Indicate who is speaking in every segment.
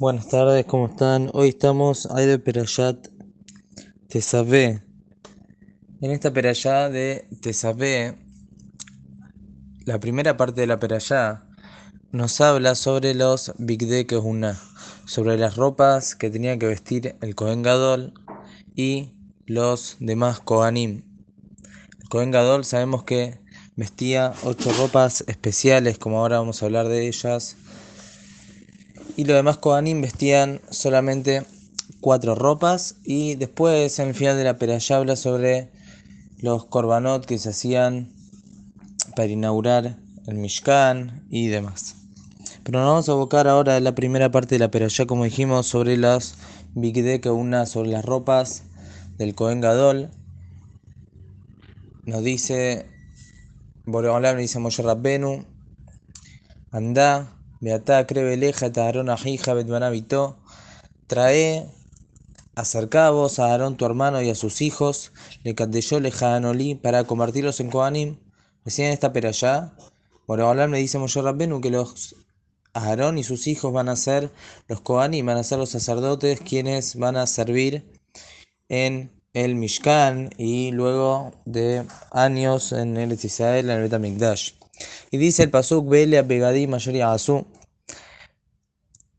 Speaker 1: Buenas tardes, ¿cómo están? Hoy estamos de Perayat Tesabé. En esta Perayá de Tesabé, la primera parte de la Perayá nos habla sobre los Bigde una, sobre las ropas que tenía que vestir el Kohen Gadol y los demás Kohanim. El Kohen Gadol sabemos que vestía ocho ropas especiales, como ahora vamos a hablar de ellas y los demás Kohanim vestían solamente cuatro ropas y después en el final de la peralla habla sobre los korbanot que se hacían para inaugurar el Mishkan y demás. Pero nos vamos a abocar ahora a la primera parte de la peralla, como dijimos, sobre las Bigde que una sobre las ropas del Kohen Gadol. Nos dice, Boreolam le dice Moshe Rabbenu, anda Beatá creveleja Aarón ajija betmanabito. Trae, acerca vos a Aarón tu hermano y a sus hijos, le candelló le Hanolí para convertirlos en Kohanim. Recién esta peralla, hablar me dice Moshe Rabbenu que los Aarón y sus hijos van a ser los Kohanim, van a ser los sacerdotes quienes van a servir en el Mishkan y luego de años en el Israel, en el Betamikdash. Y dice el Pasuk, Vele Begadi Mayori Asu.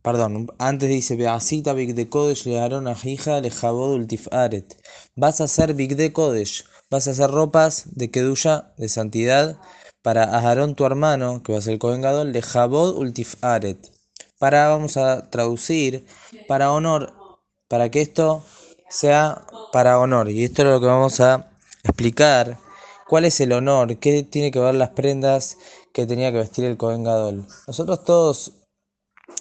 Speaker 1: Perdón, antes dice, Beasita Big de Kodesh le Aaron a hija le Jabod Aret. Vas a hacer Big de Kodesh, vas a hacer ropas de Kedusha, de santidad, para Aarón tu hermano, que va a ser el Kohen Gadol, le Jabod Aret. Para, vamos a traducir, para honor, para que esto sea para honor. Y esto es lo que vamos a explicar ¿Cuál es el honor? ¿Qué tiene que ver las prendas que tenía que vestir el Cohen Gadol? Nosotros todos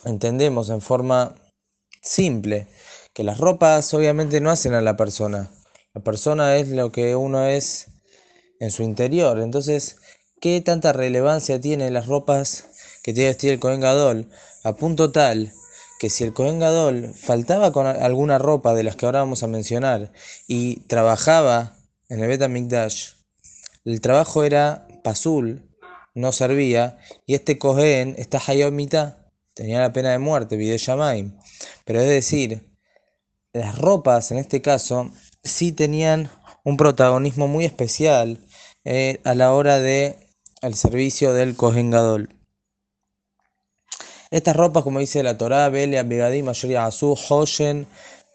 Speaker 1: entendemos en forma simple que las ropas obviamente no hacen a la persona. La persona es lo que uno es en su interior. Entonces, ¿qué tanta relevancia tienen las ropas que tiene que vestir el Cohen Gadol? A punto tal que si el Cohen Gadol faltaba con alguna ropa de las que ahora vamos a mencionar y trabajaba en el Betamikdash, el trabajo era pasul, no servía, y este Cohen, esta Hayomita, tenía la pena de muerte, Vide Pero es decir, las ropas en este caso sí tenían un protagonismo muy especial eh, a la hora de el servicio del Kohen Gadol. Estas ropas, como dice la Torah, Bele, Abigadim, Mayoría Azú, Hoshen,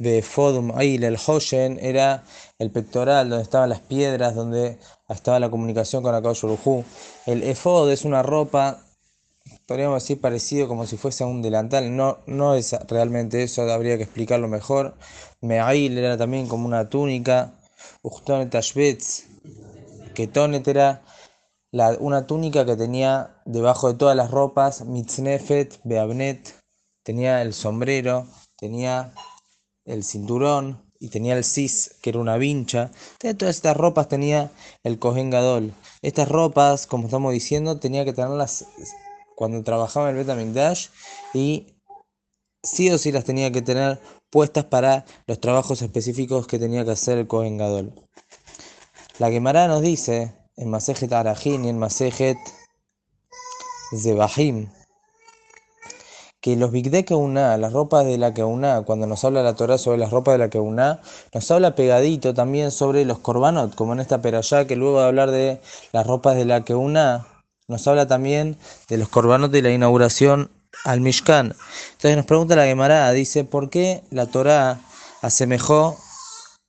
Speaker 1: de Fodum Ail, el Hoshen era el pectoral donde estaban las piedras, donde estaba la comunicación con Urujú. El Efod es una ropa, podríamos decir parecido como si fuese un delantal, no, no es realmente eso, habría que explicarlo mejor. Me'ail era también como una túnica. Uchtonet Ashbetz, que Tonet era la, una túnica que tenía debajo de todas las ropas, Mitznefet, Beabnet, tenía el sombrero, tenía el cinturón y tenía el cis, que era una vincha. De todas estas ropas tenía el Kohen Gadol. Estas ropas, como estamos diciendo, tenía que tenerlas cuando trabajaba en el Betamikdash y sí o sí las tenía que tener puestas para los trabajos específicos que tenía que hacer el Kohen Gadol. La Gemara nos dice en Masejet Arajin y en Masejet Zebahim que los Bigde una, las ropas de la una, cuando nos habla la Torah sobre las ropas de la una, nos habla pegadito también sobre los korbanot, como en esta peralla, que luego de hablar de las ropas de la una, nos habla también de los korbanot de la inauguración al Mishkan. Entonces nos pregunta la Gemara, dice, ¿por qué la Torah asemejó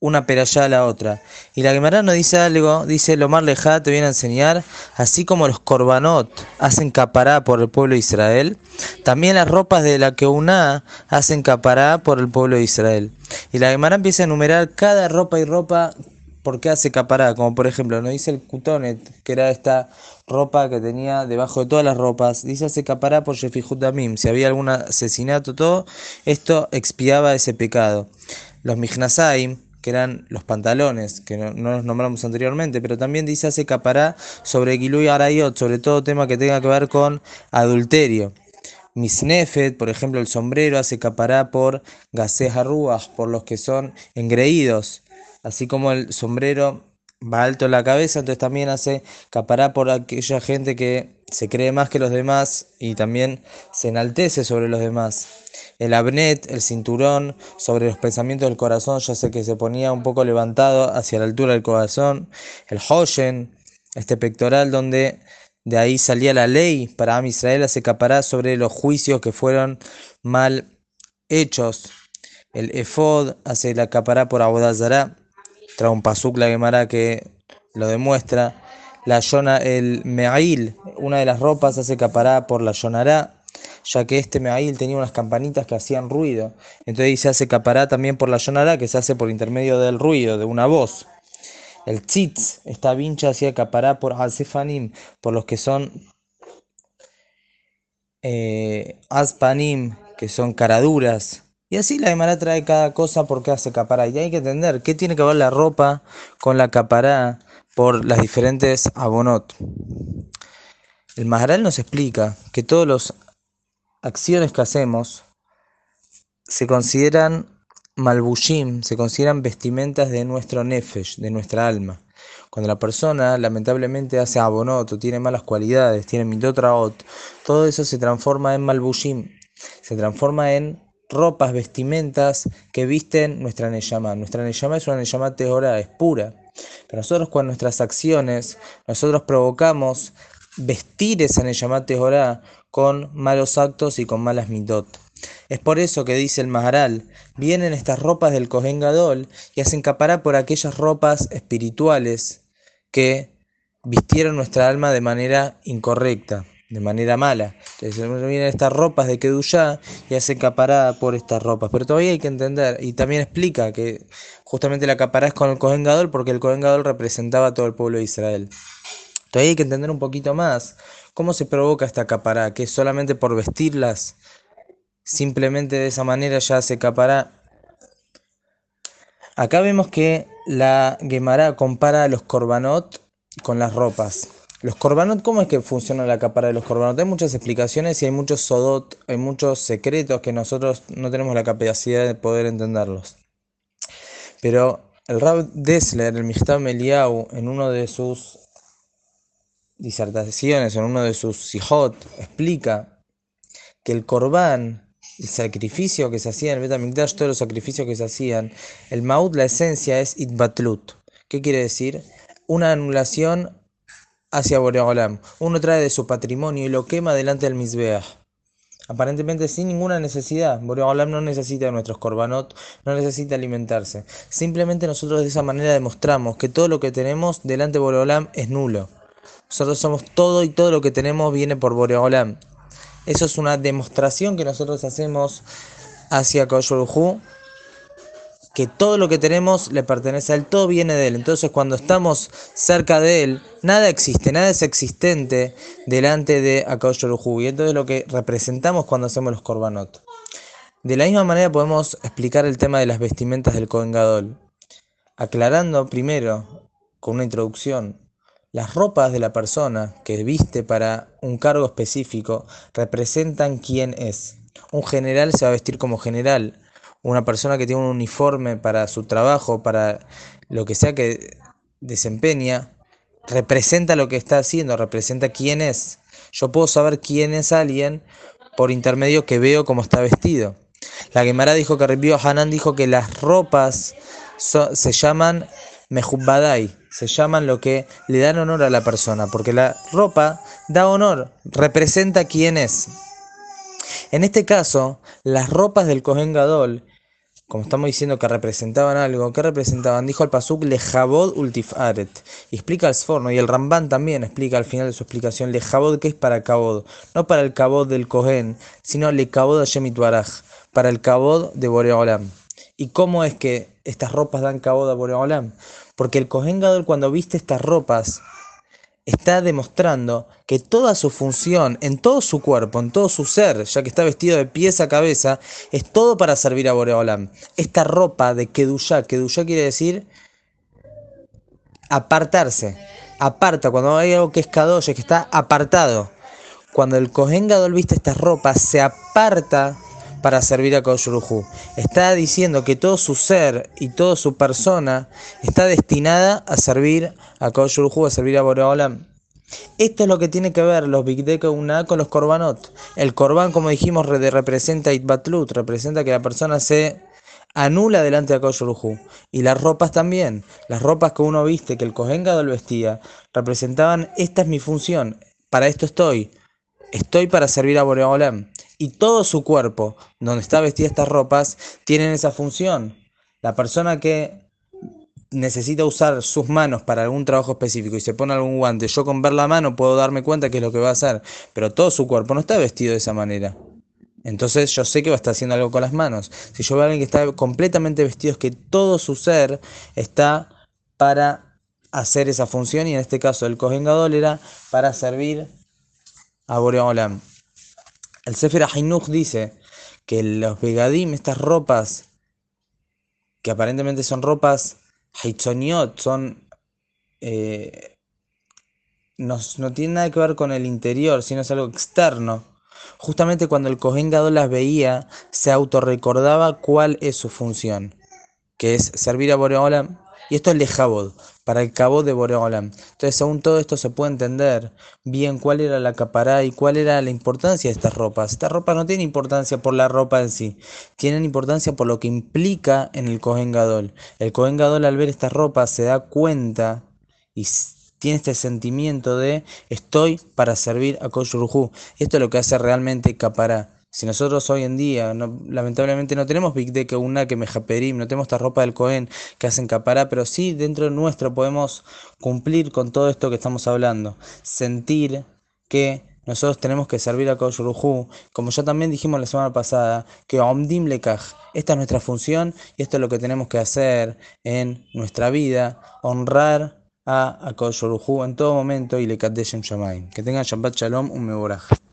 Speaker 1: una peralla a la otra. Y la Gemara nos dice algo, dice Lomar Lejá te viene a enseñar, así como los korbanot hacen capará por el pueblo de Israel, también las ropas de la Keuná hacen capará por el pueblo de Israel. Y la Gemara empieza a enumerar cada ropa y ropa por qué hace capará, como por ejemplo, nos dice el kutonet, que era esta ropa que tenía debajo de todas las ropas, dice hace capará por Shefihut Damim, si había algún asesinato, todo, esto expiaba ese pecado. Los Mijnasaim, que eran los pantalones, que no, los nombramos anteriormente, pero también dice hace capará sobre Gilui Arayot, sobre todo tema que tenga que ver con adulterio. Misnefet, por ejemplo, el sombrero hace capará por Gasej Arruach, por los que son engreídos, así como el sombrero va alto en la cabeza, entonces también hace capará por aquella gente que se cree más que los demás y también se enaltece sobre los demás. el abnet, el cinturón, sobre los pensamientos del corazón, ya sé que se ponía un poco levantado hacia la altura del corazón, el hoshen, este pectoral donde de ahí salía la ley para Am Israel, se capará sobre los juicios que fueron mal hechos. El efod hace la capará por Abodazara, pasuk la que lo demuestra. La yona, el me'il, una de las ropas hace capará por la yonará, ya que este me'il tenía unas campanitas que hacían ruido. Entonces se hace capará también por la yonará, que se hace por intermedio del ruido, de una voz. El tzitz, esta vincha hacía capará por alsefanim, por los que son eh, aspanim, que son caraduras. Y así la Gemara trae cada cosa porque hace capará. Y hay que entender qué tiene que ver la ropa con la capará por las diferentes abonot. El Maharal nos explica que todas las acciones que hacemos se consideran malbushim, se consideran vestimentas de nuestro nefesh, de nuestra alma. Cuando la persona lamentablemente hace abonot o tiene malas cualidades, tiene mitotraot, todo eso se transforma en malbushim, se transforma en ropas, vestimentas que visten nuestra Neyama. Nuestra Neyama es una Neyama teora, es pura. Pero nosotros con nuestras acciones, nosotros provocamos vestir esa Neyama teora con malos actos y con malas mitot. Es por eso que dice el Maharal, vienen estas ropas del Kohen Gadol y hacen capará por aquellas ropas espirituales que vistieron nuestra alma de manera incorrecta de manera mala. Entonces vienen estas ropas de Kedushá y hace caparada por estas ropas. Pero todavía hay que entender, y también explica que justamente la capará es con el Cohen Gadol porque el Cohen Gadol representaba a todo el pueblo de Israel. Todavía hay que entender un poquito más cómo se provoca esta capará, que solamente por vestirlas, simplemente de esa manera ya se capará. Acá vemos que la Gemara compara los korbanot con las ropas. Los corbanot, ¿cómo es que funciona la capara de los corbanot? Hay muchas explicaciones y hay muchos sodot, hay muchos secretos que nosotros no tenemos la capacidad de poder entenderlos. Pero el Rab Dessler, el Mishtab Meliau, en uno de sus disertaciones, en uno de sus sijot, explica que el corbán, el sacrificio que se hacía en el Betamikdash, todos los sacrificios que se hacían, el maud, la esencia es itbatlut. ¿Qué quiere decir? Una anulación hacia Boreolam. Uno trae de su patrimonio y lo quema delante del Mizbeah. Aparentemente sin ninguna necesidad. Boreolam no necesita nuestros korbanot, no necesita alimentarse. Simplemente nosotros de esa manera demostramos que todo lo que tenemos delante de Boreolam es nulo. Nosotros somos todo y todo lo que tenemos viene por Boreolam. Eso es una demostración que nosotros hacemos hacia Koshulhu que todo lo que tenemos le pertenece a Él, todo viene de Él. Entonces cuando estamos cerca de Él, nada existe, nada es existente delante de Akadosh Y esto es lo que representamos cuando hacemos los korbanot. De la misma manera podemos explicar el tema de las vestimentas del Kohen Gadol, aclarando primero, con una introducción, las ropas de la persona que viste para un cargo específico representan quién es. Un general se va a vestir como general, una persona que tiene un uniforme para su trabajo, para lo que sea que desempeña, representa lo que está haciendo, representa quién es. Yo puedo saber quién es alguien por intermedio que veo cómo está vestido. La Gemara dijo que Rebio Hanan dijo que las ropas se llaman mejubadai, se llaman lo que le dan honor a la persona, porque la ropa da honor, representa quién es. En este caso, las ropas del Kohen Gadol como estamos diciendo que representaban algo, ¿qué representaban? Dijo al Pasuk Lejabod Ultifaret. Y explica el Sforno, y el Ramban también explica al final de su explicación Lejabod, que es para Kabod. No para el Kabod del Kohen, sino Le Kabod Hashem para el Kabod de Boreolam. ¿Y cómo es que estas ropas dan Kabod a Boreolam? Porque el Kohen Gadol cuando viste estas ropas está demostrando que toda su función, en todo su cuerpo, en todo su ser, ya que está vestido de pies a cabeza, es todo para servir a Boreolam. Esta ropa de Kedusha, Kedusha quiere decir apartarse, aparta, cuando hay algo que es Kadosh, que está apartado. Cuando el Kohen Gadol viste estas ropas, se aparta para servir a Koshruhu. Está diciendo que todo su ser y toda su persona está destinada a servir a Koshruhu, a servir a Boreolam. Esto es lo que tiene que ver los Big Deck una con los Korbanot. El Korban, como dijimos, representa Itbatlut, representa que la persona se anula delante de Akosh Y las ropas también, las ropas que uno viste, que el Kohen Gadol vestía, representaban, esta es mi función, para esto estoy, estoy para servir a Boreolam. Y todo su cuerpo, donde está vestida estas ropas, tienen esa función. La persona que necesita usar sus manos para algún trabajo específico y se pone algún guante, yo con ver la mano puedo darme cuenta qué es lo que va a hacer, pero todo su cuerpo no está vestido de esa manera. Entonces yo sé que va a estar haciendo algo con las manos. Si yo veo a alguien que está completamente vestido, es que todo su ser está para hacer esa función y en este caso el Kohen era para servir a Boreolam. El Sefer Ahinuch dice que los Begadim, estas ropas, que aparentemente son ropas Heitzoniot, son. Eh, no, no nada que ver con el interior, sino es algo externo. Justamente cuando el Kohen las veía, se autorrecordaba cuál es su función, que es servir a Boreolam. Y esto es lejabod, para el cabo de Boreolam. Entonces, según todo esto se puede entender bien cuál era la capará y cuál era la importancia de estas ropas. Estas ropas no tienen importancia por la ropa en sí, tienen importancia por lo que implica en el Kohen Gadol. El Kohen Gadol al ver estas ropas se da cuenta y tiene este sentimiento de estoy para servir a Koshurhu. Esto es lo que hace realmente capará. Si nosotros hoy en día, lamentablemente no tenemos Big Deck una que Mejaperim, no tenemos esta ropa del Cohen que hacen capará, pero sí dentro de nuestro podemos cumplir con todo esto que estamos hablando. Sentir que nosotros tenemos que servir a Koshurhu, como ya también dijimos la semana pasada, que Omdim Lekaj, esta es nuestra función y esto es lo que tenemos que hacer en nuestra vida, honrar a Akosh en todo momento y le Shamaim. Que tengan Shabbat Shalom, un meboraj.